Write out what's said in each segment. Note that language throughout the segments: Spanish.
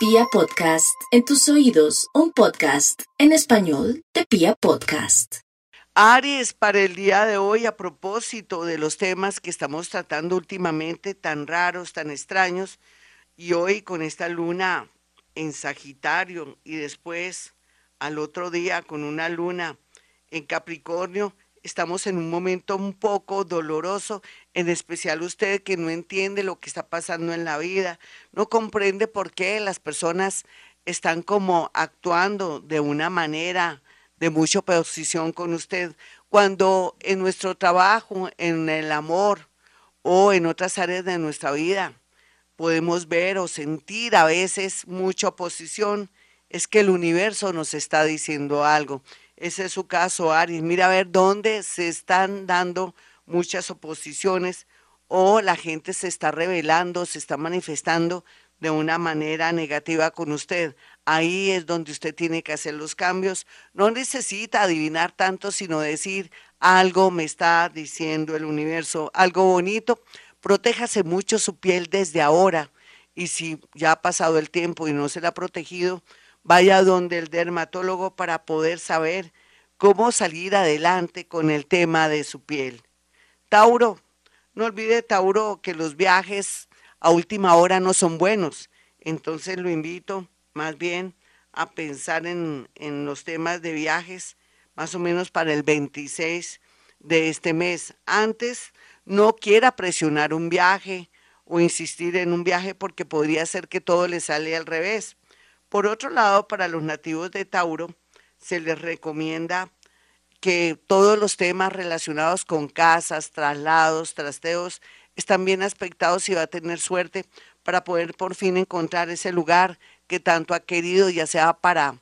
Pia Podcast, en tus oídos, un podcast en español de Pia Podcast. Aries, para el día de hoy, a propósito de los temas que estamos tratando últimamente, tan raros, tan extraños, y hoy con esta luna en Sagitario y después al otro día con una luna en Capricornio, estamos en un momento un poco doloroso, en especial usted que no entiende lo que está pasando en la vida, no comprende por qué las personas están como actuando de una manera de mucha oposición con usted, cuando en nuestro trabajo, en el amor o en otras áreas de nuestra vida podemos ver o sentir a veces mucha oposición, es que el universo nos está diciendo algo. Ese es su caso, Aries. Mira a ver dónde se están dando muchas oposiciones o la gente se está revelando, se está manifestando de una manera negativa con usted. Ahí es donde usted tiene que hacer los cambios. No necesita adivinar tanto, sino decir algo me está diciendo el universo, algo bonito. Protéjase mucho su piel desde ahora. Y si ya ha pasado el tiempo y no se la ha protegido, vaya donde el dermatólogo para poder saber cómo salir adelante con el tema de su piel. Tauro, no olvide Tauro que los viajes a última hora no son buenos, entonces lo invito más bien a pensar en, en los temas de viajes más o menos para el 26 de este mes. Antes no quiera presionar un viaje o insistir en un viaje porque podría ser que todo le sale al revés. Por otro lado, para los nativos de Tauro, se les recomienda que todos los temas relacionados con casas, traslados, trasteos, están bien aspectados y va a tener suerte para poder por fin encontrar ese lugar que tanto ha querido, ya sea para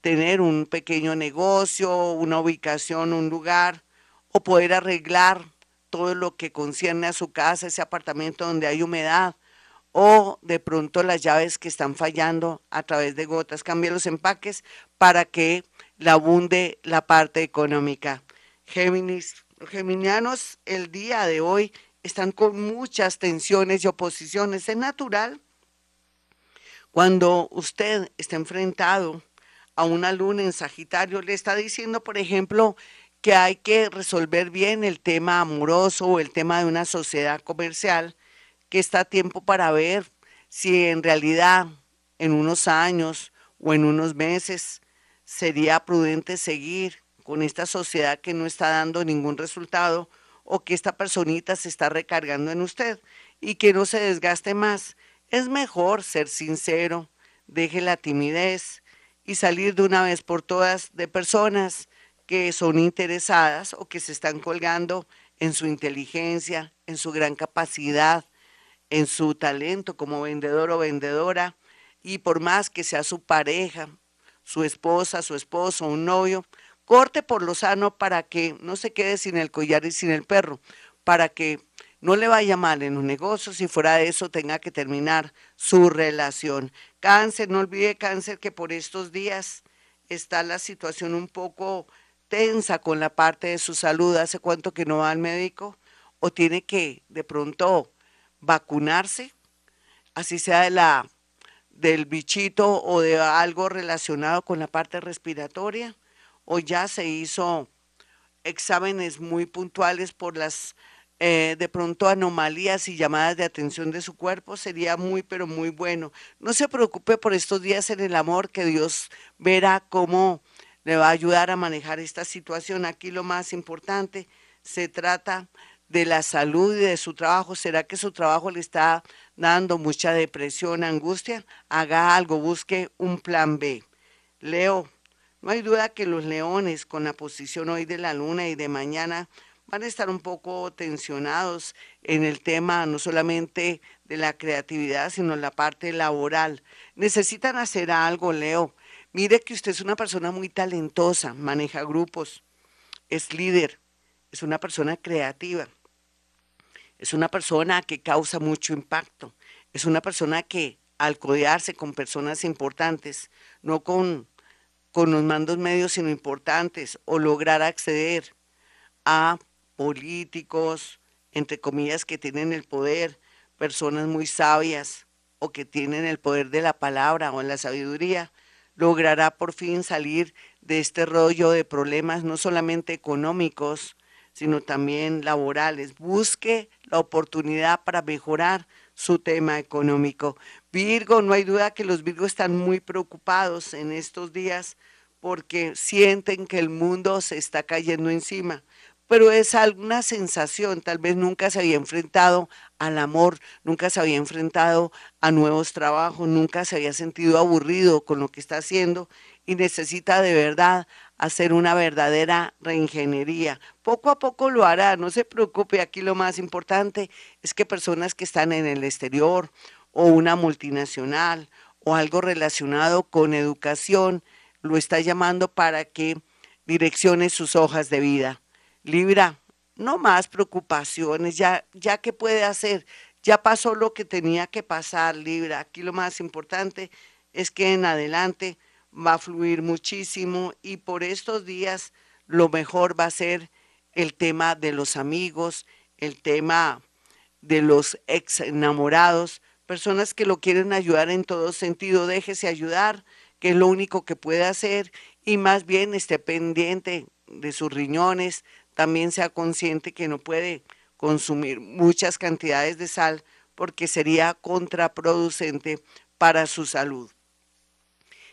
tener un pequeño negocio, una ubicación, un lugar, o poder arreglar todo lo que concierne a su casa, ese apartamento donde hay humedad, o de pronto las llaves que están fallando a través de gotas. Cambie los empaques para que la abunde la parte económica. Géminis, geminianos el día de hoy están con muchas tensiones y oposiciones. Es natural cuando usted está enfrentado a una luna en Sagitario, le está diciendo, por ejemplo, que hay que resolver bien el tema amoroso o el tema de una sociedad comercial que está a tiempo para ver si en realidad en unos años o en unos meses sería prudente seguir con esta sociedad que no está dando ningún resultado o que esta personita se está recargando en usted y que no se desgaste más. Es mejor ser sincero, deje la timidez y salir de una vez por todas de personas que son interesadas o que se están colgando en su inteligencia, en su gran capacidad, en su talento como vendedor o vendedora y por más que sea su pareja, su esposa, su esposo, un novio, corte por lo sano para que no se quede sin el collar y sin el perro, para que no le vaya mal en los negocios y fuera de eso tenga que terminar su relación. Cáncer, no olvide cáncer que por estos días está la situación un poco tensa con la parte de su salud. ¿Hace cuánto que no va al médico? ¿O tiene que de pronto vacunarse, así sea de la, del bichito o de algo relacionado con la parte respiratoria, o ya se hizo exámenes muy puntuales por las eh, de pronto anomalías y llamadas de atención de su cuerpo, sería muy, pero muy bueno. No se preocupe por estos días en el amor, que Dios verá cómo le va a ayudar a manejar esta situación. Aquí lo más importante se trata de la salud y de su trabajo. ¿Será que su trabajo le está dando mucha depresión, angustia? Haga algo, busque un plan B. Leo, no hay duda que los leones con la posición hoy de la luna y de mañana van a estar un poco tensionados en el tema no solamente de la creatividad, sino en la parte laboral. Necesitan hacer algo, Leo. Mire que usted es una persona muy talentosa, maneja grupos, es líder, es una persona creativa es una persona que causa mucho impacto, es una persona que al codearse con personas importantes, no con, con los mandos medios, sino importantes, o lograr acceder a políticos, entre comillas, que tienen el poder, personas muy sabias o que tienen el poder de la palabra o la sabiduría, logrará por fin salir de este rollo de problemas no solamente económicos, sino también laborales. Busque la oportunidad para mejorar su tema económico. Virgo, no hay duda que los Virgos están muy preocupados en estos días porque sienten que el mundo se está cayendo encima pero es alguna sensación, tal vez nunca se había enfrentado al amor, nunca se había enfrentado a nuevos trabajos, nunca se había sentido aburrido con lo que está haciendo y necesita de verdad hacer una verdadera reingeniería. Poco a poco lo hará, no se preocupe, aquí lo más importante es que personas que están en el exterior o una multinacional o algo relacionado con educación, lo está llamando para que direccione sus hojas de vida Libra, no más preocupaciones, ya, ya que puede hacer, ya pasó lo que tenía que pasar, Libra. Aquí lo más importante es que en adelante va a fluir muchísimo y por estos días lo mejor va a ser el tema de los amigos, el tema de los ex enamorados, personas que lo quieren ayudar en todo sentido, déjese ayudar, que es lo único que puede hacer y más bien esté pendiente de sus riñones, también sea consciente que no puede consumir muchas cantidades de sal porque sería contraproducente para su salud.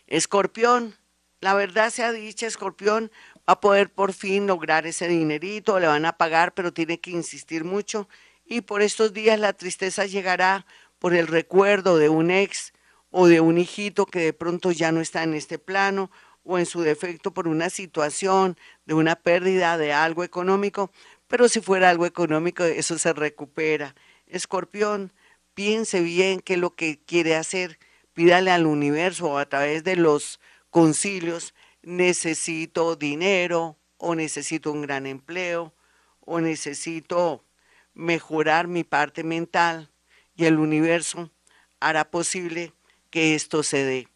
Escorpión, la verdad sea dicha, Escorpión va a poder por fin lograr ese dinerito, le van a pagar, pero tiene que insistir mucho. Y por estos días la tristeza llegará por el recuerdo de un ex o de un hijito que de pronto ya no está en este plano o en su defecto por una situación de una pérdida de algo económico, pero si fuera algo económico, eso se recupera. Escorpión, piense bien qué es lo que quiere hacer, pídale al universo a través de los concilios, necesito dinero o necesito un gran empleo o necesito mejorar mi parte mental y el universo hará posible que esto se dé.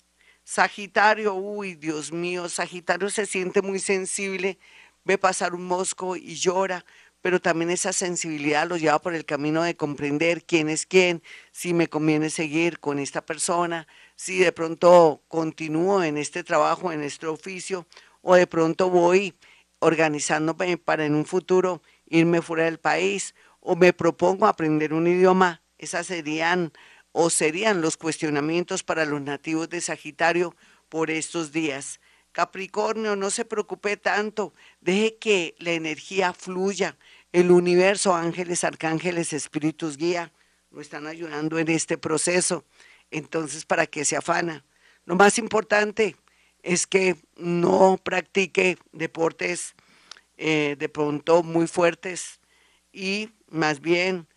Sagitario, uy, Dios mío, Sagitario se siente muy sensible, ve pasar un mosco y llora, pero también esa sensibilidad lo lleva por el camino de comprender quién es quién, si me conviene seguir con esta persona, si de pronto continúo en este trabajo, en este oficio, o de pronto voy organizándome para en un futuro irme fuera del país, o me propongo aprender un idioma, esas serían o serían los cuestionamientos para los nativos de Sagitario por estos días. Capricornio, no se preocupe tanto, deje que la energía fluya. El universo, ángeles, arcángeles, espíritus guía, lo están ayudando en este proceso. Entonces, ¿para qué se afana? Lo más importante es que no practique deportes eh, de pronto muy fuertes y más bien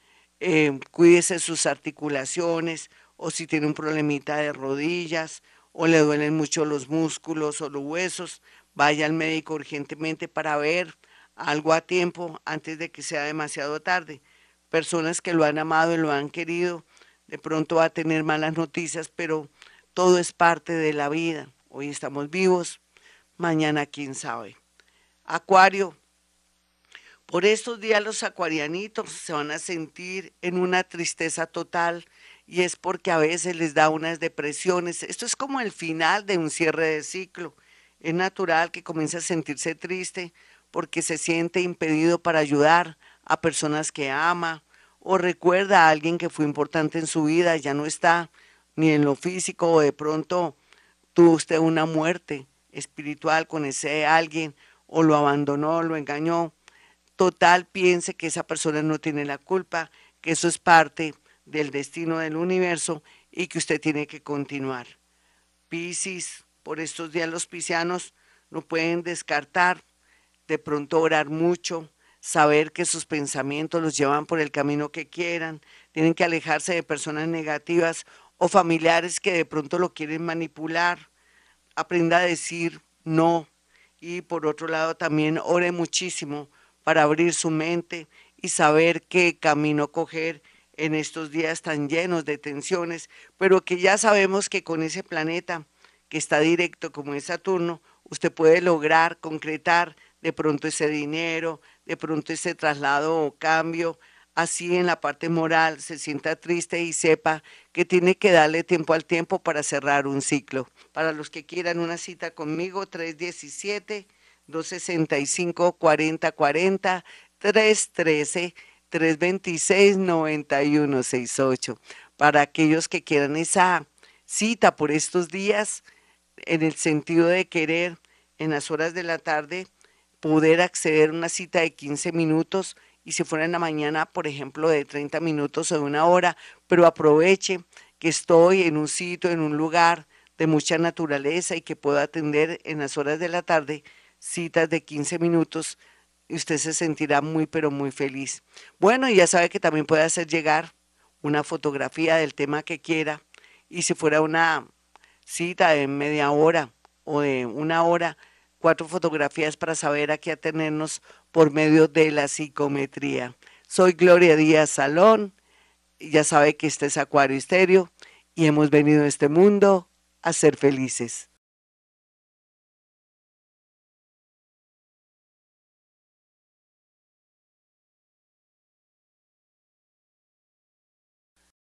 eh, cuídese sus articulaciones o si tiene un problemita de rodillas o le duelen mucho los músculos o los huesos, vaya al médico urgentemente para ver algo a tiempo antes de que sea demasiado tarde. Personas que lo han amado y lo han querido, de pronto va a tener malas noticias, pero todo es parte de la vida. Hoy estamos vivos, mañana quién sabe. Acuario, por estos días los acuarianitos se van a sentir en una tristeza total y es porque a veces les da unas depresiones. Esto es como el final de un cierre de ciclo. Es natural que comience a sentirse triste porque se siente impedido para ayudar a personas que ama o recuerda a alguien que fue importante en su vida, ya no está ni en lo físico o de pronto tuvo usted una muerte espiritual con ese alguien o lo abandonó, lo engañó total piense que esa persona no tiene la culpa, que eso es parte del destino del universo y que usted tiene que continuar. Piscis, por estos días los piscianos no pueden descartar de pronto orar mucho, saber que sus pensamientos los llevan por el camino que quieran, tienen que alejarse de personas negativas o familiares que de pronto lo quieren manipular. Aprenda a decir no y por otro lado también ore muchísimo para abrir su mente y saber qué camino coger en estos días tan llenos de tensiones, pero que ya sabemos que con ese planeta que está directo como es Saturno, usted puede lograr concretar de pronto ese dinero, de pronto ese traslado o cambio así en la parte moral se sienta triste y sepa que tiene que darle tiempo al tiempo para cerrar un ciclo. Para los que quieran una cita conmigo, 317 265 4040 313 326 9168. Para aquellos que quieran esa cita por estos días, en el sentido de querer en las horas de la tarde poder acceder a una cita de 15 minutos y si fuera en la mañana, por ejemplo, de 30 minutos o de una hora, pero aproveche que estoy en un sitio, en un lugar de mucha naturaleza y que puedo atender en las horas de la tarde citas de 15 minutos y usted se sentirá muy, pero muy feliz. Bueno, ya sabe que también puede hacer llegar una fotografía del tema que quiera y si fuera una cita de media hora o de una hora, cuatro fotografías para saber a qué atenernos por medio de la psicometría. Soy Gloria Díaz Salón, ya sabe que este es Acuario Estéreo y hemos venido a este mundo a ser felices.